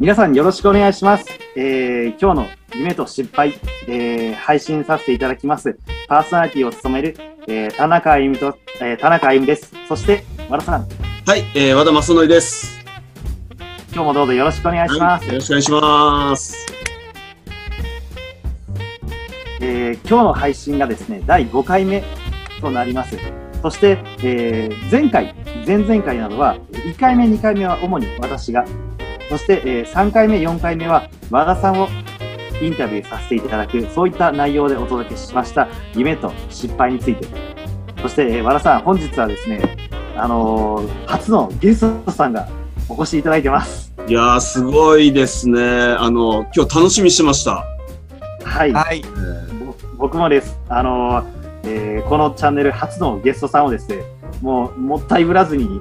皆さんよろしくお願いします。えー、今日の夢と失敗、えー、配信させていただきます。パーソナリティを務める、えー、田中あゆみと、えー、田中あゆみです。そして、和田さん、はい、えー、和田正則です。今日もどうぞよろしくお願いします。はいよろしくお願いします。えー今日の配信がですね、第5回目となります。そして、えー前回、前々回などは、1回目、2回目は主に私が、そして、えー3回目、4回目は和田さんをインタビューさせていただく、そういった内容でお届けしました夢と失敗について。そして、えー和田さん、本日はですね、あのー初のゲストさんがお越しいただいてます。いやー、すごいですね。あの、今日楽しみにしてました。はい。はい。僕もです。あのーえーこのチャンネル初のゲストさんをですね、もうもったいぶらずに、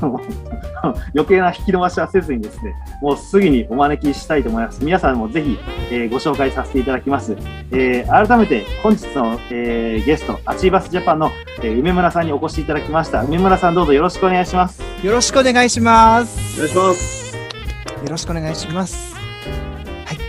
余計な引き伸ばしはせずにですね、もうすぐにお招きしたいと思います。皆さんもぜひ、えーご紹介させていただきます。えー改めて本日の、えーゲスト、アチーバスジャパンの、えー梅村さんにお越しいただきました。梅村さんどうぞよろしくお願いします。よろしくお願いします。お願いします。よろしくお願いします。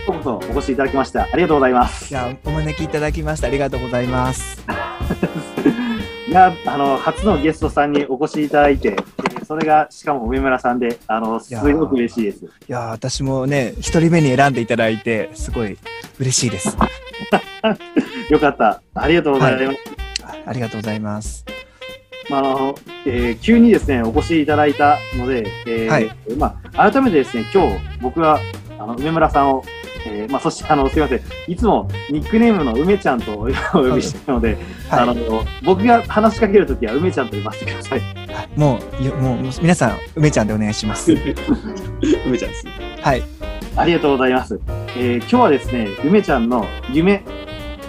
ようこそお越しいただきましてありがとうございますい。や、お招きいただきましてありがとうございます。いや、あの、初のゲストさんにお越しいただいて、えーそれが、しかも梅村さんで、あの、すごく嬉しいです。いや、私もね、一人目に選んでいただいて、すごい嬉しいです。よかった。ありがとうございます。あありがとうございます。まああのえー急にですね、お越しいただいたので、えーはいまあ、改めてですね、今日、僕は、あの、梅村さんを、えーまあ、そして、あの、すいません。いつもニックネームの梅ちゃんとお呼びしているので、あはい。の、僕が話しかけるときは梅ちゃんと呼ばせてください。あもう、よもう、もう皆さん、梅ちゃんでお願いします。梅ちゃんですね。はい。ありがとうございます。えー今日はですね、梅ちゃんの夢、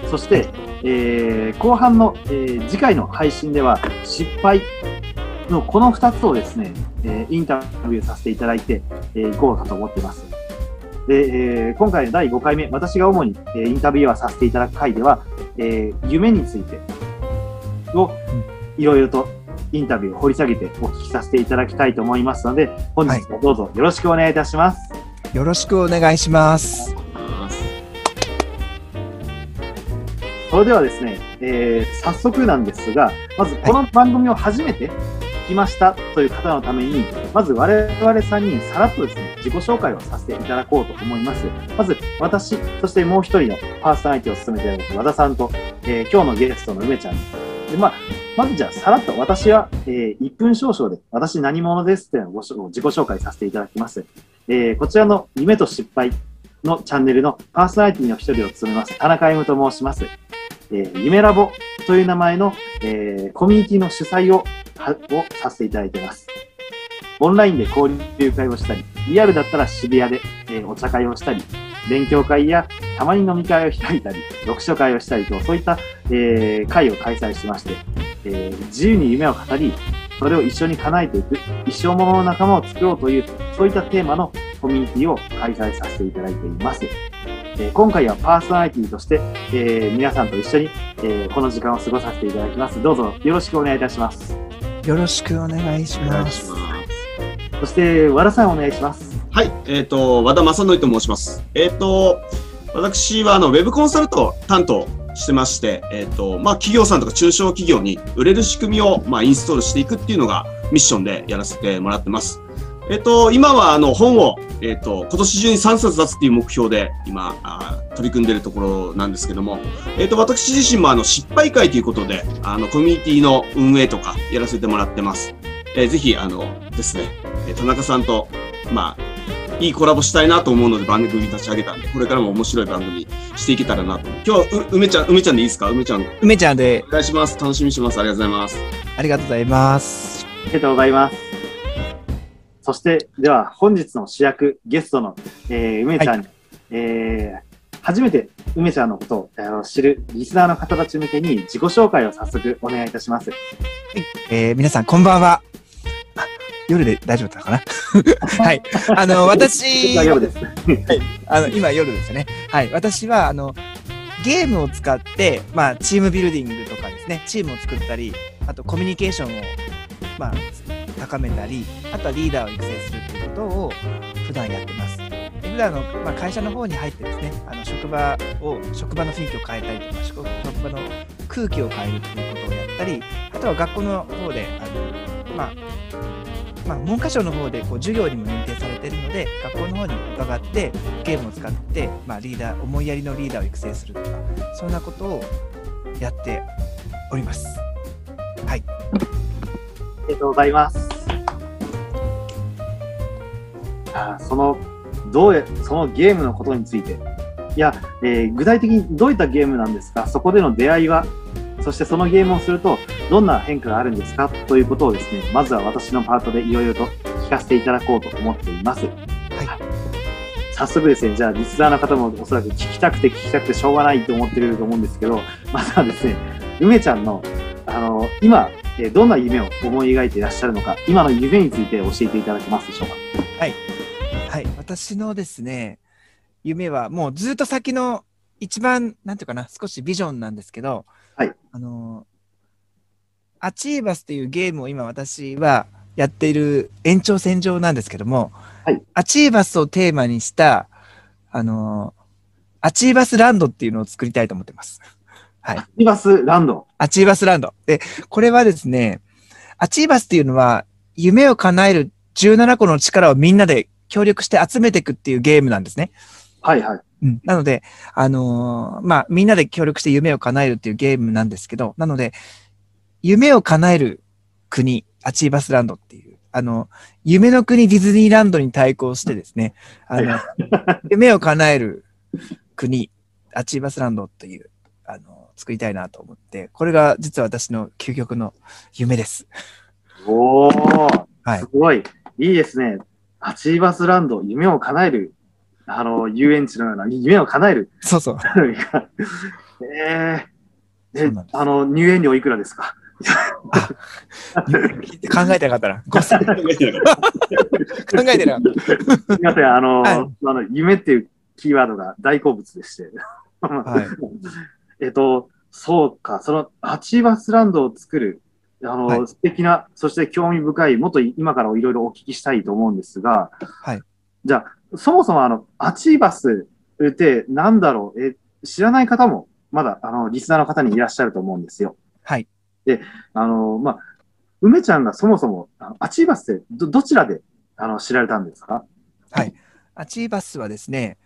そして、えー後半の、えー次回の配信では失敗のこの2つをですね、えーインタビューさせていただいて、えー、いこうかと思っています。で、えー今回の第5回目、私が主に、えーインタビューはさせていただく回では、えー夢についてをいろいろとインタビューを掘り下げてお聞きさせていただきたいと思いますので、本日もどうぞよろしくお願いいたします。よろしくお願いします。それではですね、えー早速なんですが、まずこの番組を初めて聞きましたという方のために、まず我々3人さらっとですね、自己紹介をさせていただこうと思います。まず私、そしてもう一人のパーソナリティを務めている和田さんと、えー今日のゲストの梅ちゃん。でまあ、まずじゃあさらっと私は、えー1分少々で私何者ですっていうのをご自己紹介させていただきます。えーこちらの夢と失敗のチャンネルのパーソナリティの一人を務めます田中歩と申します。えー夢ラボという名前の、えーコミュニティの主催ををさせていただいています。オンラインで交流会をしたり、リアルだったら渋谷で、えーお茶会をしたり、勉強会やたまに飲み会を開いたり、読書会をしたりと、そういった、えー会を開催しまして、えー自由に夢を語り、それを一緒に叶えていく、一生ものの仲間を作ろうという、そういったテーマのコミュニティを開催させていただいています。えー今回はパーソナリティとして、えー皆さんと一緒に、えーこの時間を過ごさせていただきます。どうぞよろしくお願いいたします。よろしくお願いします。そして、和田さんお願いします。はい、えっ、と、和田正則と申します。えっ、と、私はあのウェブコンサルト担当してまして、えっ、と、まあ、企業さんとか中小企業に売れる仕組みを、まあ、インストールしていくっていうのがミッションでやらせてもらってます。えっ、と、今はあの本を、えっ、と、今年中に3冊出すっていう目標で今、あ取り組んでいるところなんですけども、えっ、と、私自身もあの失敗会ということで、あの、コミュニティの運営とかやらせてもらってます。えーぜひ、あのですね、田中さんと、まあ、いいコラボしたいなと思うので番組立ち上げたんで、これからも面白い番組していけたらなと。今日梅ちゃん、梅ちゃんでいいですか？梅ちゃん、お梅ちゃんで、願いします。楽しみにしてます。ありがとうございます。ありがとうございます。ありがとうございます。そして、では本日の主役、ゲストの、えー梅ちゃんに、えー初めて梅ちゃんのことをあの知るリスナーの方たち向けに自己紹介を早速お願いいたします。えー皆さん、こんばんは。あ夜で大丈夫だったかな？はい。あの、私、大丈夫です。あの、今夜ですよね。はい。私は、あの、ゲームを使って、まあ、チームビルディングとかですね、チームを作ったり、あとコミュニケーションを、まあ、高めたり、あとはリーダーを育成するっていうことを普段やってます。普段の、まあ、会社の方に入ってですね、あの職場を、職場の雰囲気を変えたりとか、職職場の空気を変えるということをやったり、あとは学校の方で、あのまあ、まあ、文科省の方でこう授業にも認定されているので、学校の方に伺って、ゲームを使って、まあ、リーダー、思いやりのリーダーを育成するとか、そんなことをやっております。はい。ありがとうございます。あその、どうや、そのゲームのことについて。いや、えー具体的にどういったゲームなんですか？そこでの出会いは？そしてそのゲームをすると、どんな変化があるんですかということをですね、まずは私のパートでいろいろと聞かせていただこうと思っています。早速ですね、じゃあ、リスナーの方もおそらく聞きたくて聞きたくてしょうがないと思ってると思うんですけど、まずはですね、梅ちゃんの、あの、今、えーどんな夢を思い描いていらっしゃるのか、今の夢について教えていただけますでしょうか？はい。私のですね、夢はもうずっと先の一番、なんていうかな、少しビジョンなんですけど、はい。あの、アチーバスというゲームを今私はやっている延長線上なんですけども、はい。アチーバスをテーマにした、あの、アチーバスランドっていうのを作りたいと思ってます。はい。リバスランド。アチーバスランド。で、これはですね、アチーバスっていうのは、夢を叶える17個の力をみんなで協力して集めていくっていうゲームなんですね。はいはい。うん。なので、あのーまあ、みんなで協力して夢を叶えるっていうゲームなんですけど、なので、夢を叶える国、アチーバスランドっていう、あの、夢の国ディズニーランドに対抗してですね、あの、夢を叶える国、アチーバスランドという、あの、作りたいなと思って、これが実は私の究極の夢です。おー、はいすごい。いいですね。アチーバスランド、夢を叶える、あの、遊園地のような、夢を叶える。そうそう。えー、えあの、入園料いくらですか？考えてなかったな。ごめんなさい考えてなかった。すみません、あの、はいあの、夢っていうキーワードが大好物でして。はい。えっと、そうか、そのアチーバスランドを作る、あの、はい素敵な、そして興味深い、もっと今からいろいろお聞きしたいと思うんですが、はい。じゃあ、そもそもあの、アチーバスってなんだろう、え、知らない方も、まだ、あの、リスナーの方にいらっしゃると思うんですよ。はい。あの、まあ、梅ちゃんがそもそも、あのアチーバスってど、どちらで、あの、知られたんですか？アチーバスはですね、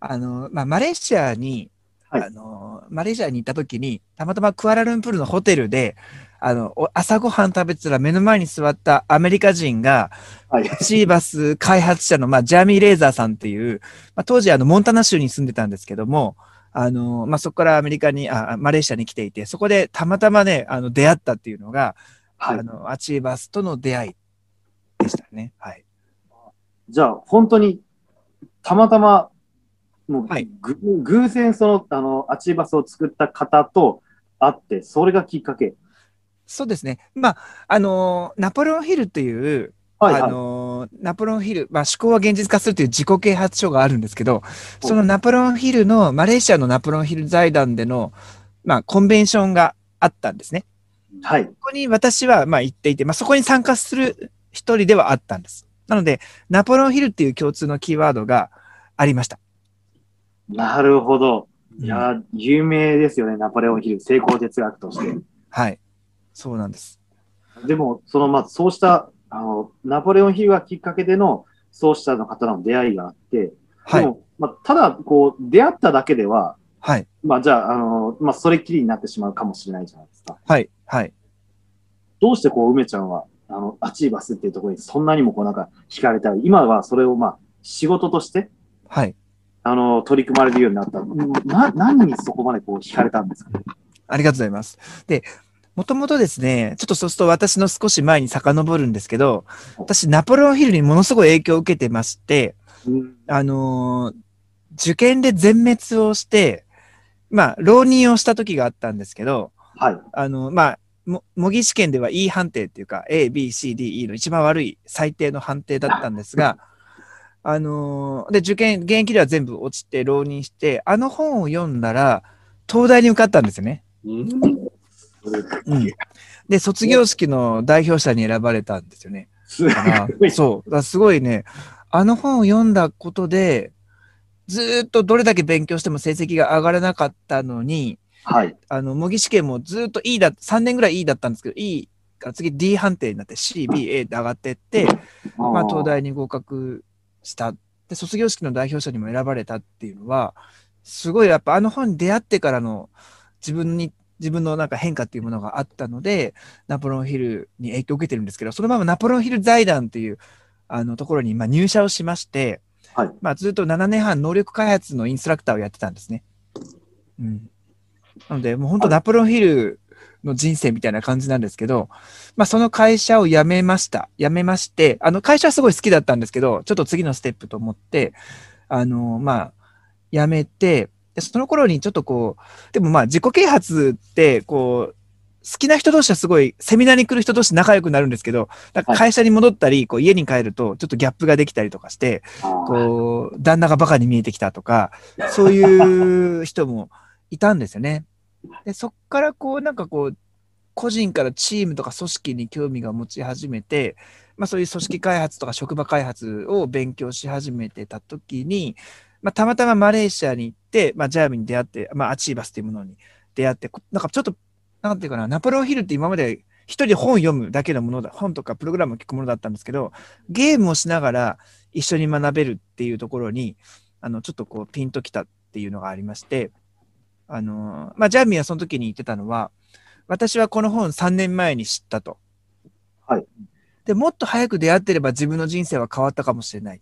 あの、まあ、マレーシアに、はい。あの、マレーシアに行った時に、たまたまクアラルンプールのホテルで、あの、お朝ごはん食べてたら目の前に座ったアメリカ人が、はい。アチーバス開発者の、まあ、ジャーミー・レーザーさんっていう、まあ、当時あの、モンタナ州に住んでたんですけども、あの、まあ、そこからアメリカに、あ、マレーシアに来ていて、そこでたまたまね、あの、出会ったっていうのが、はいあ。の、アチーバスとの出会いでしたね。はい。じゃあ、本当に、たまたま、もう、はいぐ偶然その、あの、アチーバスを作った方と会って、それがきっかけ？そうですね。まあ、あの、ナポレオンヒルっていう、はい、はい。あのーナポレオンヒル、まあ、思考は現実化するという自己啓発書があるんですけど、そのナポレオンヒルの、マレーシアのナポレオンヒル財団での、まあ、コンベンションがあったんですね。はい。そこに私は、まあ、行っていて、まあ、そこに参加する一人ではあったんです。なので、ナポレオンヒルっていう共通のキーワードがありました。なるほど。いやー、有名ですよね、ナポレオンヒル、成功哲学として。はい。そうなんです。でも、その、まあ、そうした、あの、ナポレオンヒルがきっかけでの、そうしたの方の出会いがあって、はい。でも、まあ、ただ、こう、出会っただけでは、はい。まあ、じゃあ、あの、まあ、それっきりになってしまうかもしれないじゃないですか。はい。はい。どうしてこう、梅ちゃんは、あの、アチーバスっていうところにそんなにもこうなんか惹かれたい。今はそれをまあ、仕事として、はい。あの、取り組まれるようになった。な、何にそこまでこう惹かれたんですか？ね。ありがとうございます。で、もともとですね、ちょっとそうすると私の少し前に遡るんですけど、私、ナポレオンヒルにものすごい影響を受けてまして、うん。あのー受験で全滅をして、まあ、浪人をした時があったんですけど、はい。あの、まあ、も模擬試験では E 判定っていうか、A、B、C、D、E の一番悪い最低の判定だったんですが、あのーで、受験、現役では全部落ちて浪人して、あの本を読んだら、東大に受かったんですよね。うんうん。で、卒業式の代表者に選ばれたんですよね。そう。すごいね、あの本を読んだことで、ずーっとどれだけ勉強しても成績が上がらなかったのに、はい。あの、模擬試験もずーっと E だ、3年ぐらい E だったんですけど、E から次 D 判定になって C、B、A で上がってって、まあ、東大に合格した。で、卒業式の代表者にも選ばれたっていうのは、すごいやっぱあの本に出会ってからの自分に、自分のなんか変化っていうものがあったので、ナポレオンヒルに影響を受けてるんですけど、そのままナポレオンヒル財団っていうあのところにまあ入社をしまして、はいまあずっと7年半能力開発のインストラクターをやってたんですね。うん。なので、もう本当ナポレオンヒルの人生みたいな感じなんですけど、まあその会社を辞めました。辞めまして、あの会社はすごい好きだったんですけど、ちょっと次のステップと思って、あの、まあ、辞めて、で、その頃にちょっとこう、でもまあ自己啓発って、こう、好きな人同士はすごい、セミナーに来る人同士仲良くなるんですけど、なんか会社に戻ったり、こう家に帰ると、ちょっとギャップができたりとかして、こう、旦那がバカに見えてきたとか、そういう人もいたんですよね。で、そっからこう、なんかこう、個人からチームとか組織に興味が持ち始めて、まあそういう組織開発とか職場開発を勉強し始めてた時に、まあたまたまマレーシアに行って、まあジャーミに出会って、まあアチーバスっていうものに出会って、こなんかちょっと、なんていうかな、ナポレオンヒルって今まで一人で本読むだけのものだ、本とかプログラムを聞くものだったんですけど、ゲームをしながら一緒に学べるっていうところに、あの、ちょっとこうピンときたっていうのがありまして、あの、まあ、ジャーミーはその時に言ってたのは、私はこの本3年前に知ったと。はい。で、もっと早く出会ってれば自分の人生は変わったかもしれない。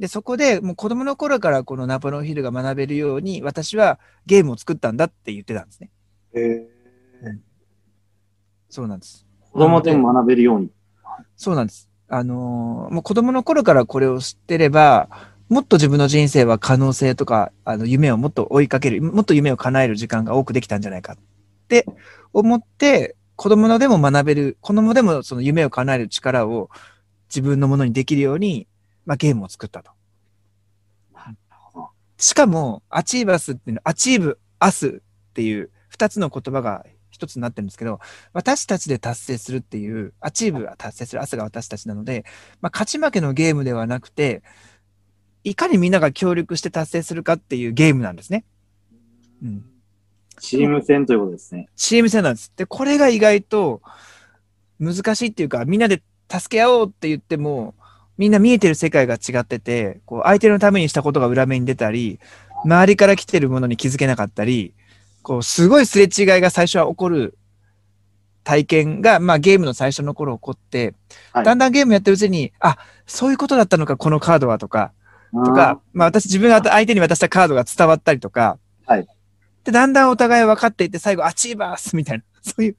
で、そこでもう子供の頃からこのナポレオンヒルが学べるように、私はゲームを作ったんだって言ってたんですね。へーそうなんです。子供でも学べるように。そうなんです。あのーもう子供の頃からこれを知ってれば、もっと自分の人生は可能性とか、あの、夢をもっと追いかける、もっと夢を叶える時間が多くできたんじゃないかって思って、子供のでも学べる、子供でもその夢を叶える力を自分のものにできるように、まあ、ゲームを作ったと。しかも、アチーバスっていうの、 achieve、us っていう二つの言葉が一つになってるんですけど、私たちで達成するっていう、 achieve が達成する、 us が私たちなので、まあ、勝ち負けのゲームではなくて、いかにみんなが協力して達成するかっていうゲームなんですね。うん。チーム戦ということですね。チーム戦なんです。で、これが意外と難しいっていうか、みんなで助け合おうって言っても、みんな見えてる世界が違ってて、こう相手のためにしたことが裏目に出たり、周りから来てるものに気づけなかったり、こう、すごいすれ違いが最初は起こる体験が、まあゲームの最初の頃起こって、はいだんだんゲームやってるうちに、あ、そういうことだったのか、このカードはとか、とあか、まあ私自分が相手に渡したカードが伝わったりとか、はいで、だんだんお互い分かっていって、最後、アチーバースみたいな、そういう、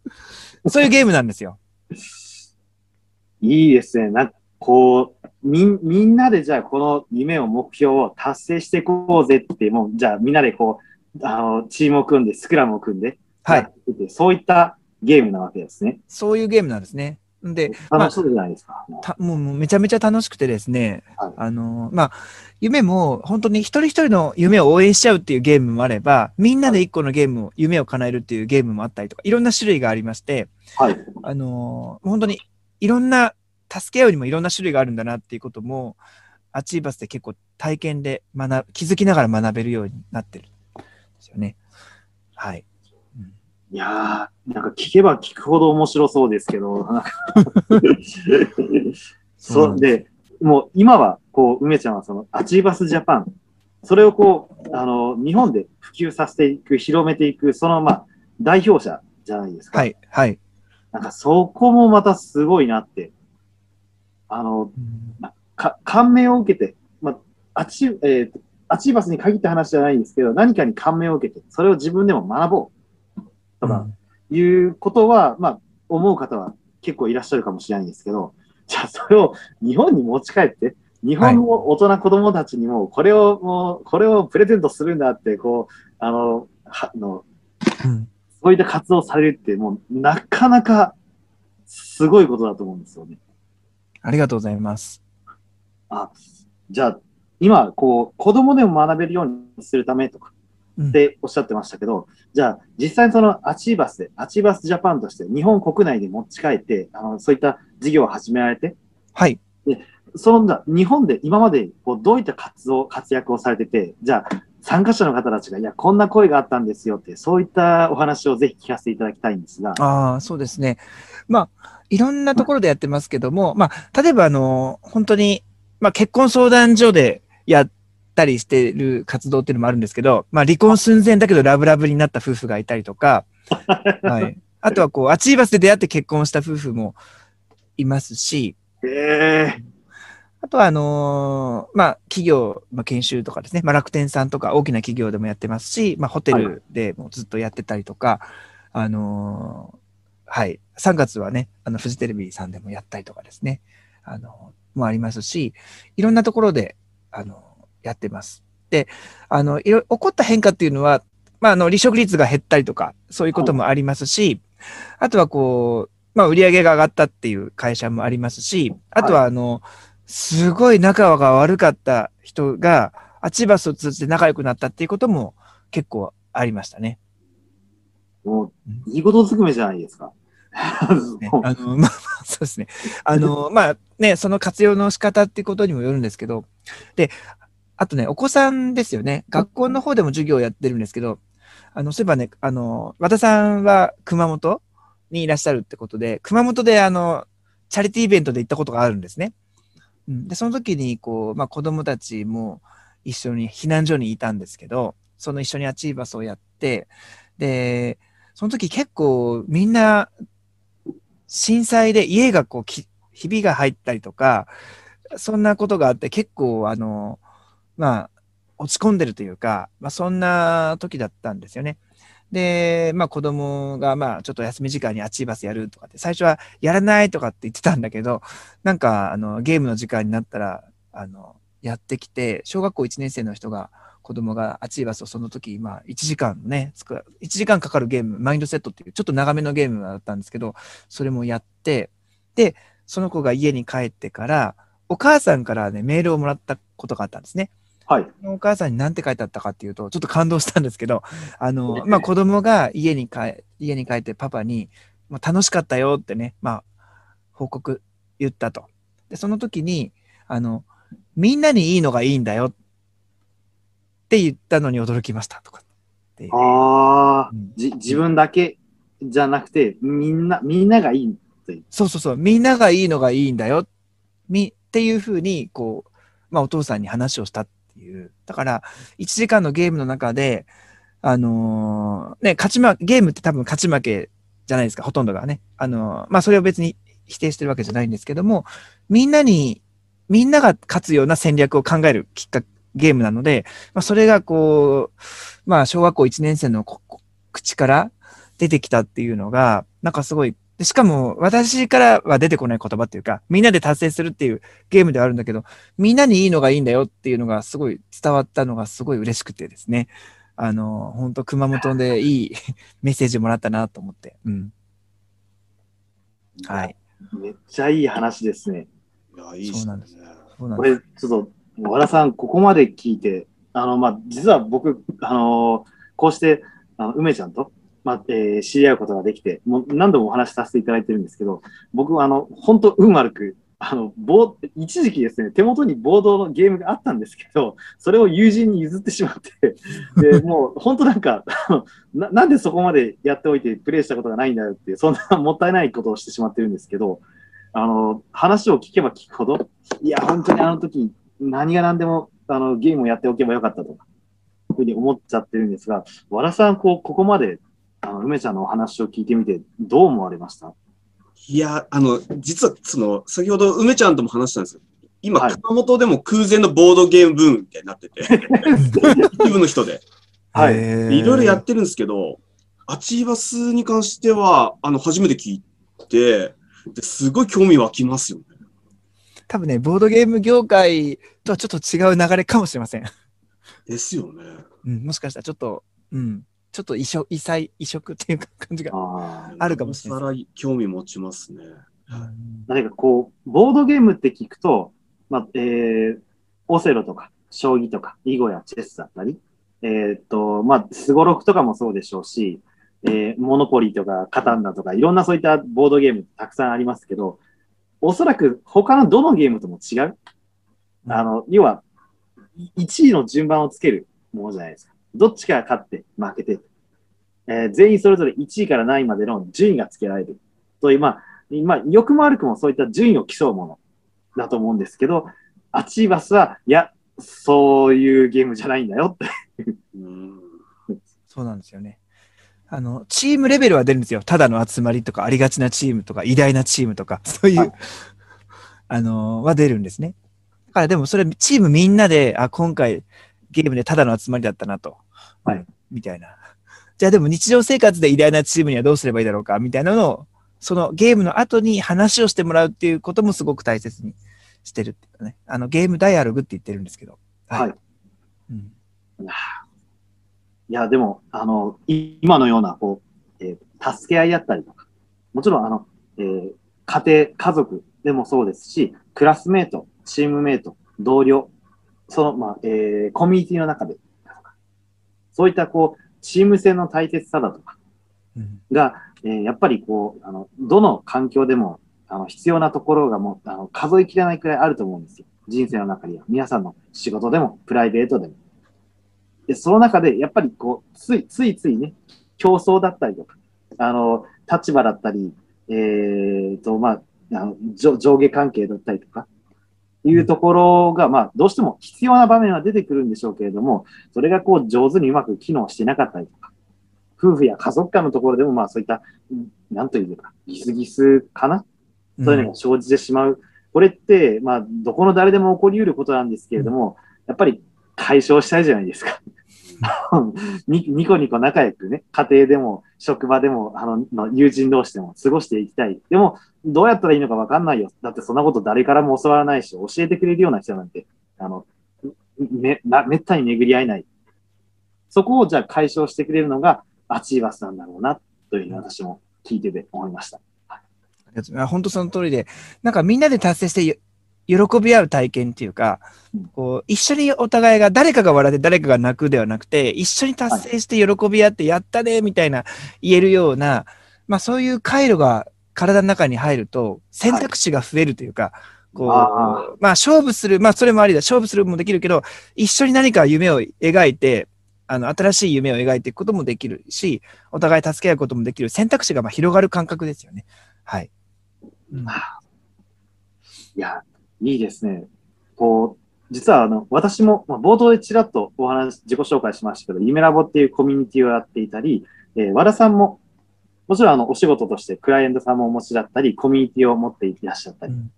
そういうゲームなんですよ。ー いいですね。なんかこう、みん、みんなでじゃあこの夢を目標を達成していこうぜって、もう、じゃあみんなでこう、あの、チームを組んで、スクラムを組んで、はい。そういったゲームなわけですね。そういうゲームなんですね。んで、まあ楽しそうじゃないですか。たもうもうめちゃめちゃ楽しくてですね、はいあの、まあ、夢も本当に一人一人の夢を応援しちゃうっていうゲームもあれば、みんなで一個のゲームを、夢を叶えるっていうゲームもあったりとか、いろんな種類がありまして、はい。あのー本当にいろんな、助け合うにもいろんな種類があるんだなっていうことも、アチーバスで結構体験で学気づきながら学べるようになってるんですよね。はい。いやー、なんか聞けば聞くほど面白そうですけど、なんか そう、で、もう今は、こう、梅ちゃんはその、アチーバスジャパン、それをこう、あの、日本で普及させていく、広めていく、その、まあ、代表者じゃないですか。はい、はい。なんかそこもまたすごいなって、あの、か、感銘を受けて、まあ、アチ、えーアチーバスに限った話じゃないんですけど、何かに感銘を受けて、それを自分でも学ぼう。とか、いうことは、まあ、思う方は結構いらっしゃるかもしれないんですけど、じゃあそれを日本に持ち帰って、日本の大人子供たちにも、これをもう、これをプレゼントするんだって、こう、あの、はの、うん。そういった活動をされるって、もう、なかなか、すごいことだと思うんですよね。ありがとうございます。あ、じゃあ、今、こう、子供でも学べるようにするためとか、うんっておっしゃってましたけど、じゃあ、実際にそのアチーバスで、アチーバスジャパンとして日本国内で持ち帰って、あの、そういった事業を始められて、はい。そのな日本で今までこうどういった活動、活躍をされてて、じゃあ参加者の方たちが、いや、こんな声があったんですよって、そういったお話をぜひ聞かせていただきたいんですが。ああ、そうですね。まあ、いろんなところでやってますけども、まあ、例えば、あの、本当に、まあ、結婚相談所でやったりしてる活動っていうのもあるんですけど、まあ、離婚寸前だけどラブラブになった夫婦がいたりとか、はい。あとは、こう、アチーバスで出会って結婚した夫婦もいますし、へえあとは、あのーまあ、企業、まあ、研修とかですね、まあ、楽天さんとか大きな企業でもやってますし、まあ、ホテルでもずっとやってたりとか、あのーはい、3月はね、あの、フジテレビさんでもやったりとかですね、あのもありますし、いろんなところで、あのやってます。で、あの、いろ、起こった変化っていうのは、まあ、あの、離職率が減ったりとか、そういうこともありますし、あとはこう、まあ、売り上げが上がったっていう会社もありますし、あとは、あの、すごい仲が悪かった人が、アチバスを通じて仲良くなったっていうことも結構ありましたね。もう、いいことずくめじゃないですか。ね あの、まあ、そうですね。あの、まあね、その活用の仕方っていうことにもよるんですけど、で、あとね、お子さんですよね。学校の方でも授業をやってるんですけど、あの、そういえばね、あの、和田さんは熊本にいらっしゃるってことで、熊本であの、チャリティーイベントで行ったことがあるんですね。うん、で、その時に、こう、まあ、子供たちも一緒に避難所にいたんですけど、その一緒にアチーバスをやって、で、その時結構みんな震災で家がこうき、ひびが入ったりとか、そんなことがあって結構あの、まあ、落ち込んでるというか、まあそんな時だったんですよね。で、まあ子供がまあちょっと休み時間にアチーバスやるとかって、最初はやらないとかって言ってたんだけど、なんかあのゲームの時間になったら、あの、やってきて、小学校1年生の人が、子供がアチーバスをその時、まあ1時間ね、1時間かかるゲーム、マインドセットっていうちょっと長めのゲームだったんですけど、それもやって、で、その子が家に帰ってから、お母さんからね、メールをもらったことがあったんですね。はい。お母さんに何て書いてあったかっていうと、ちょっと感動したんですけど、あの、まあ、子供が家に帰、家に帰ってパパに、まあ、楽しかったよってね、まあ、報告言ったと。で、その時に、あの、みんなにいいのがいいんだよって言ったのに驚きましたとか。ああうん、じ、自分だけじゃなくて、みんな、みんながいい。そうそうそう、みんながいいのがいいんだよ。み、っていうふうに、こう、まあお父さんに話をしたっていう。だから、1時間のゲームの中で、あのーね、勝ち負け、ゲームって多分勝ち負けじゃないですか、ほとんどがね。あのーまあそれを別に否定してるわけじゃないんですけども、みんなに、みんなが勝つような戦略を考えるきっかけ、ゲームなので、まあそれがこう、まあ小学校1年生の口から出てきたっていうのが、なんかすごいでしかも、私からは出てこない言葉っていうか、みんなで達成するっていうゲームではあるんだけど、みんなにいいのがいいんだよっていうのがすごい伝わったのがすごい嬉しくてですね。あの、本当熊本でいい メッセージもらったなと思って。うん。はい。めっちゃいい話ですね。いや、いいねそうなんで。そうなんです。これ、ちょっと、和田さん、ここまで聞いて、あの、まあ、実は僕、あの、こうして、あの梅ちゃんと、まあ、えー知り合うことができて、もう何度もお話しさせていただいてるんですけど、僕は、あの、本当運悪く、あの、ボー一時期ですね、手元にボードのゲームがあったんですけど、それを友人に譲ってしまって、で、もう、本当なんか、な、なんでそこまでやっておいてプレイしたことがないんだよっていう、そんなもったいないことをしてしまってるんですけど、あの、話を聞けば聞くほど、いや、本当にあの時、何が何でも、あの、ゲームをやっておけばよかったと、いうふうに思っちゃってるんですが、和田さん、こう、ここまで、あの、梅ちゃんのお話を聞いてみて、どう思われました？いや、あの、実は、その、先ほど梅ちゃんとも話したんですよ。今、はい熊本でも空前のボードゲームブームみたいになってて、一部の人で。はいいろいろやってるんですけど、アチーバスに関しては、あの、初めて聞いて、ですごい興味湧きますよね。多分ね、ボードゲーム業界とはちょっと違う流れかもしれません。ですよね。うん、もしかしたらちょっと、うん、ちょっと異色、異彩、異色っていう感じが。あるかもしれないさら興味持ちますね。何かこう、ボードゲームって聞くと、まあ、えー、オセロとか、将棋とか、囲碁やチェスだったり、えーっと、まあ、スゴロクとかもそうでしょうし、えー、モノポリとか、カタンだとか、いろんなそういったボードゲームたくさんありますけど、おそらく他のどのゲームとも違う、あの、要は、1位の順番をつけるものじゃないですか。どっちかが勝って負けて、えー全員それぞれ1位から何位までの順位がつけられる。という、まあ、まあ、良くも悪くもそういった順位を競うものだと思うんですけど、アチーバスは、いや、そういうゲームじゃないんだよって。うんそうなんですよね。あの、チームレベルは出るんですよ。ただの集まりとか、ありがちなチームとか、偉大なチームとか、そういう、はいあの、は出るんですね。だからでもそれ、チームみんなで、あ、今回ゲームでただの集まりだったなと。はいみたいな。じゃあでも日常生活で偉大なチームにはどうすればいいだろうか、みたいなのを、そのゲームの後に話をしてもらうっていうこともすごく大切にしてるっていうかね。あの、ゲームダイアログって言ってるんですけど。はい。うんいや、でも、あの、い今のような、こう、えー助け合いだったりとか、もちろん、あの、えー家庭、家族でもそうですし、クラスメート、チームメート、同僚、その、まあ、えーコミュニティの中で、そういった、こう、チーム戦の大切さだとかが、えーやっぱり、こう、あの、どの環境でも、あの、必要なところがもう、あの、数えきれないくらいあると思うんですよ。人生の中には。皆さんの仕事でも、プライベートでも。で、その中で、やっぱりこう、ついついついね、競争だったりとか、あの、立場だったり、えーと、まあ、あの上下関係だったりとか、いうところが、まあ、どうしても必要な場面は出てくるんでしょうけれども、それがこう、上手にうまく機能してなかったりとか、夫婦や家族間のところでも、まあ、そういった、なんというか、ギスギスかな？そういうのが生じてしまう。これって、まあ、どこの誰でも起こり得ることなんですけれども、やっぱり解消したいじゃないですか。にニコニコ仲良くね、家庭でも、職場でも、あ、の友人同士でも過ごしていきたい。でも、どうやったらいいのかわかんないよ。だってそんなこと誰からも教わらないし、教えてくれるような人なんて、あの、め、な、めったに巡り合えない。そこをじゃあ解消してくれるのが、アチーバスなんだろうな、というふうに私も聞いてて思いました。あ本当その通りで、なんかみんなで達成してよ喜び合う体験っていうかうん、こう一緒にお互いが誰かが笑って誰かが泣くではなくて、一緒に達成して喜び合ってやったねみたいな言えるような、まあそういう回路が体の中に入ると選択肢が増えるというか、こう、あまあ勝負する、まあそれもありだ、勝負するもできるけど、一緒に何か夢を描いて、あの、新しい夢を描いていくこともできるし、お互い助け合うこともできる選択肢がまあ広がる感覚ですよね。はい。うんいや、いいですね。こう、実はあの、私も、まあ、冒頭でちらっとお話、自己紹介しましたけど、夢ラボっていうコミュニティをやっていたり、えー和田さんも、もちろんあの、お仕事としてクライアントさんもお持ちだったり、コミュニティを持っていらっしゃったり、うん。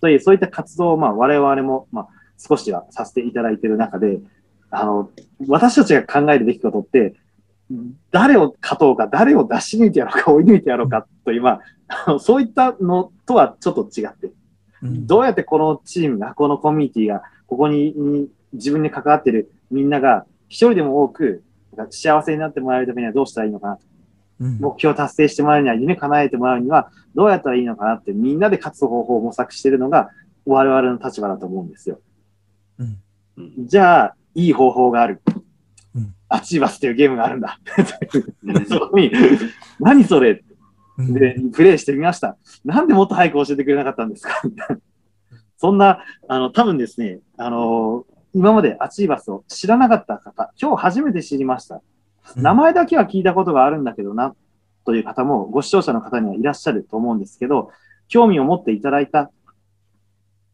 という、そういった活動を、まあ、我々も、まあ、少しはさせていただいている中で、あの、私たちが考えるべきことって、誰を勝とうか、誰を出し抜いてやろうか、追い抜いてやろうかという、まあ、あのそういったのとはちょっと違って、うん。どうやってこのチームが、このコミュニティが、ここにに自分に関わっているみんなが一人でも多く幸せになってもらえるためにはどうしたらいいのかなと。うん目標を達成してもらうには、夢叶えてもらうにはどうやったらいいのかなってみんなで勝つ方法を模索しているのが我々の立場だと思うんですよ。うんうんじゃあ、いい方法がある。うんアチーバスっていうゲームがあるんだ。うんそこに、何それうんで、プレイしてみました。なんでもっと早く教えてくれなかったんですか？そんな、あの、多分ですね、あの今までアチーバスを知らなかった方、今日初めて知りました。名前だけは聞いたことがあるんだけどな、という方も、ご視聴者の方にはいらっしゃると思うんですけど、興味を持っていただいた、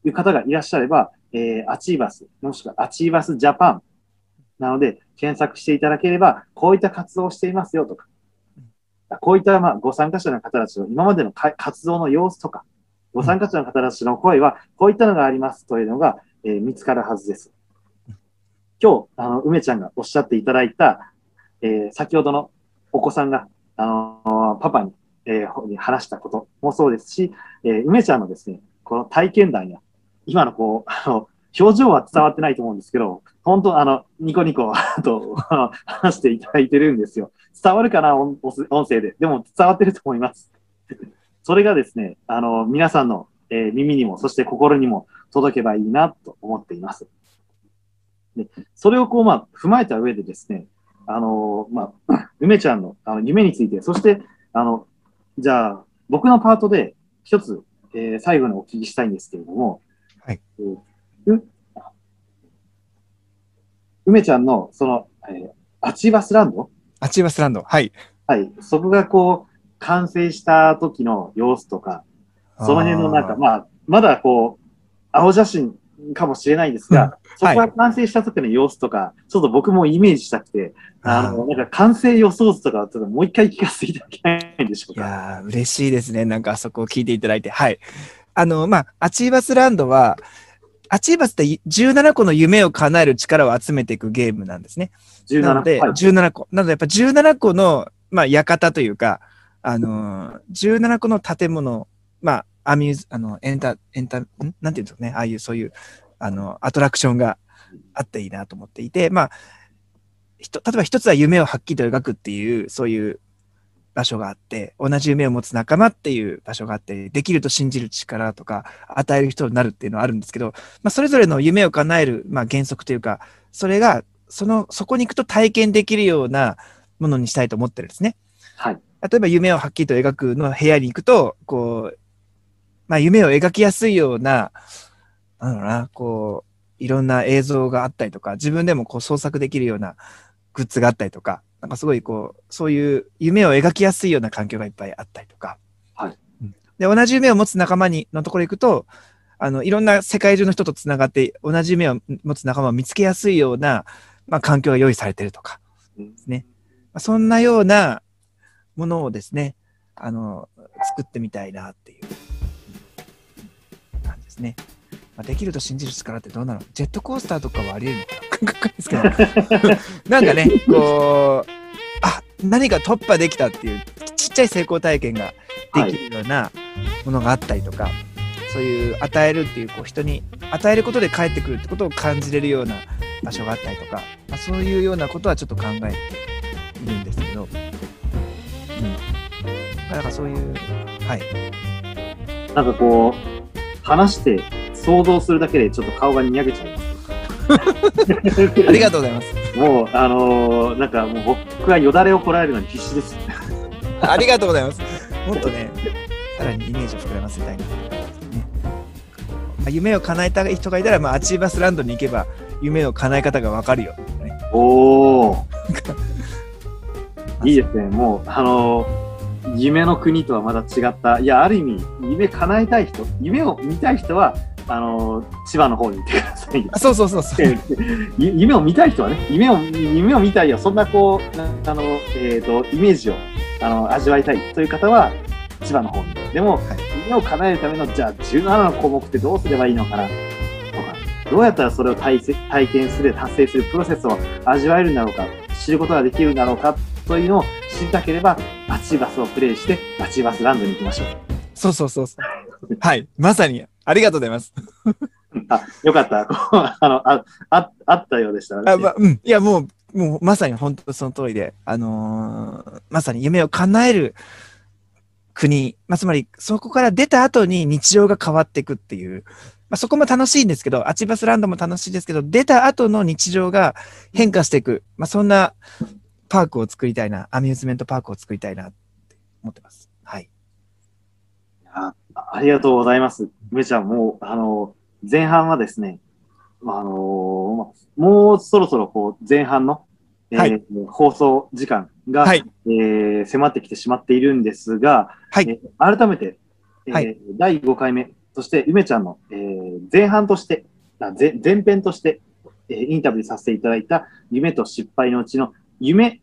という方がいらっしゃれば、えー、アチーバス、もしくはアチーバスジャパン、なので、検索していただければ、こういった活動をしていますよとか、こういったまあご参加者の方たちの今までのか活動の様子とか、ご参加者の方たちの声は、こういったのがありますというのが、えー見つかるはずです。今日、あの、梅ちゃんがおっしゃっていただいた、えー先ほどのお子さんが、あのパパに、えー話したこともそうですし、えー梅ちゃんのですね、この体験談や、今のこう、あの、表情は伝わってないと思うんですけど、本当、あの、ニコニコ と 話していただいてるんですよ。伝わるかな、音音声で。でも伝わってると思います。それがですね、あの、皆さんの、えー耳にも、そして心にも届けばいいなと思っています。でそれをこう、まあ、踏まえた上でですね、あの、まあ、梅ちゃんのあの夢について、そして、あの、じゃあ、僕のパートで一つ、えー最後にお聞きしたいんですけれども、はいえーう梅ちゃんの、その、えーアチーバスランド？アチーバスランド。はい。はい。そこがこう、完成した時の様子とか、その辺のなんか、あーまあ、まだこう、青写真かもしれないですが、そこが完成した時の様子とか、ちょっと僕もイメージしたくて、あの、なんか完成予想図とかをちょっともう一回聞かせていただけないでしょうか。やー、嬉しいですね。なんかあそこを聞いていただいて。はい。あの、まあ、アチーバスランドは、アチーバスって17個の夢を叶える力を集めていくゲームなんですね。17なので、はい17個。なので、やっぱ17個の、まあ、館というか、あのー、17個の建物、まあ、アミューズ、あの、エンタ、エンタ、ん？なんていうんですかね、ああいう、そういう、あの、アトラクションがあっていいなと思っていて、まあ、ひと例えば一つは夢をはっきりと描くっていう、そういう場所があって、同じ夢を持つ仲間っていう場所があって、できると信じる力とか、与える人になるっていうのはあるんですけど、まあ、それぞれの夢を叶える、まあ、原則というか、それが、その、そこに行くと体験できるようなものにしたいと思ってるんですね。はい。例えば夢をはっきりと描くの部屋に行くと、こう、まあ夢を描きやすいような、なんだろうな、こう、いろんな映像があったりとか、自分でもこう創作できるようなグッズがあったりとか、なんかすごいこう、そういう夢を描きやすいような環境がいっぱいあったりとか。はいうん。で、同じ夢を持つ仲間に、のところに行くと、あの、いろんな世界中の人とつながって、同じ夢を持つ仲間を見つけやすいような、まあ環境が用意されてるとか。ですね。まあ、そんなようなものをですね、あの、作ってみたいなっていうですね。まあ、できると信じる力ってどうなの？ジェットコースターとかはあり得るのか ですけど。なんかね、こう、あ、何か突破できたっていうちっちゃい成功体験ができるようなものがあったりとか、そういう与えるっていう、こう人に与えることで返ってくるってことを感じれるような場所があったりとか、まあ、そういうようなことはちょっと考えているんですけど、うん。からそういう、はい。なんかこう、話して想像するだけでちょっと顔がにやけちゃいます。ありがとうございます。もう、あのーなんかもう僕はよだれをこらえるのに必死です。ありがとうございます。もっとね、さらにイメージを膨らませたいなと思いますね。まあ夢を叶えた人がいたら、まあ、アチーバスランドに行けば、夢の叶え方がわかるよ、ね。おー。いいですね。もう、あのー夢の国とはまた違った。いや、ある意味、夢叶えたい人、夢を見たい人は、あのー千葉の方に行ってくださいそうそうそうそう。ゆ夢を見たい人はね、夢を、夢を見たいよ。そんなこう、なあの、えっ、と、イメージを、あの、味わいたいという方は、千葉の方に。でも、夢を叶えるための、じゃあ、17の項目ってどうすればいいのかなとか、どうやったらそれを体せ体験する、達成するプロセスを味わえるんだろうか、知ることができるんだろうか、というのを知りたければ、バチバスをプレイして、バチバスランドに行きましょう。そうそうそうそう。はい。まさに、ありがとうございます。あ、よかった。あの、あ、ああったようでしたら、あまうん。いや、もう、もうまさに本当その通りで、あのーまさに夢を叶える国、まあ、つまりそこから出た後に日常が変わっていくっていう、まあ、そこも楽しいんですけど、アチバスランドも楽しいですけど、出た後の日常が変化していく、まあ、そんなパークを作りたいな、アミューズメントパークを作りたいなって思ってます。はい。あありがとうございます。梅ちゃん、もう、あの、前半はですね、まああのまあもうそろそろこう前半の、えーはい放送時間が、はい。えー迫ってきてしまっているんですが、はいえー改めて、えーはい第5回目、そして梅ちゃんの、えー前半として、あ前前編として、えーインタビューさせていただいた夢と失敗のうちの夢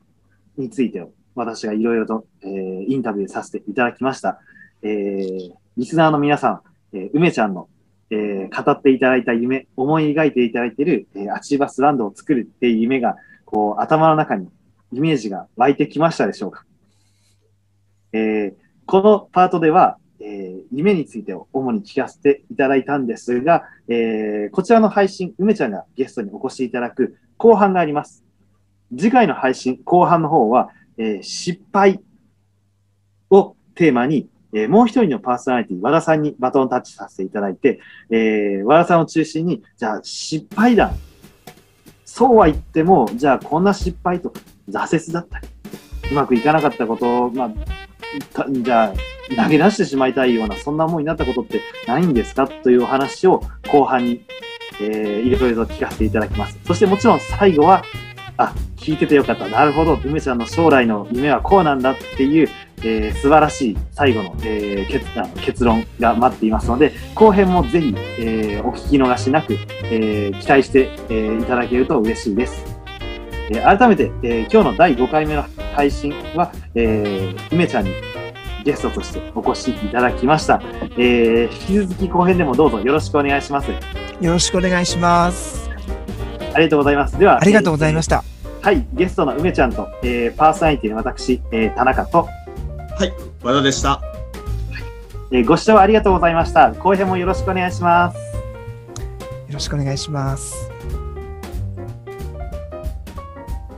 についてを私がいろいろと、えーインタビューさせていただきました。えーリスナーの皆さん、えー梅ちゃんの、えー語っていただいた夢、思い描いていただいている、えーアチーバスランドを作るっていう夢が、こう、頭の中にイメージが湧いてきましたでしょうかえーこのパートでは、えー夢についてを主に聞かせていただいたんですが、えーこちらの配信、梅ちゃんがゲストにお越しいただく後半があります。次回の配信、後半の方は、えー失敗をテーマに、えーもう一人のパーソナリティ、和田さんにバトンタッチさせていただいて、えー和田さんを中心に、じゃあ失敗談、そうは言っても、じゃあこんな失敗とか、挫折だったり、うまくいかなかったことを、まあ、じゃあ投げ出してしまいたいような、そんな思いになったことってないんですか？というお話を後半にえー、いろいろと聞かせていただきます。そしてもちろん最後は、あ、聞いててよかった。なるほど。梅ちゃんの将来の夢はこうなんだっていう、えー素晴らしい最後の、えー結あの結論が待っていますので、後編もぜひ、えーお聞き逃しなく、えー期待して、えーいただけると嬉しいです。えー改めて、えー今日の第5回目の配信は、えー、梅ちゃんにゲストとしてお越しいただきました。えー引き続き後編でもどうぞよろしくお願いします。よろしくお願いします。ありがとうございます。では、ありがとうございました。はい、ゲストの梅ちゃんと、えーパーソナリティの私、えー田中と、和田でした。えーご視聴ありがとうございました。後編もよろしくお願いします。よろしくお願いします。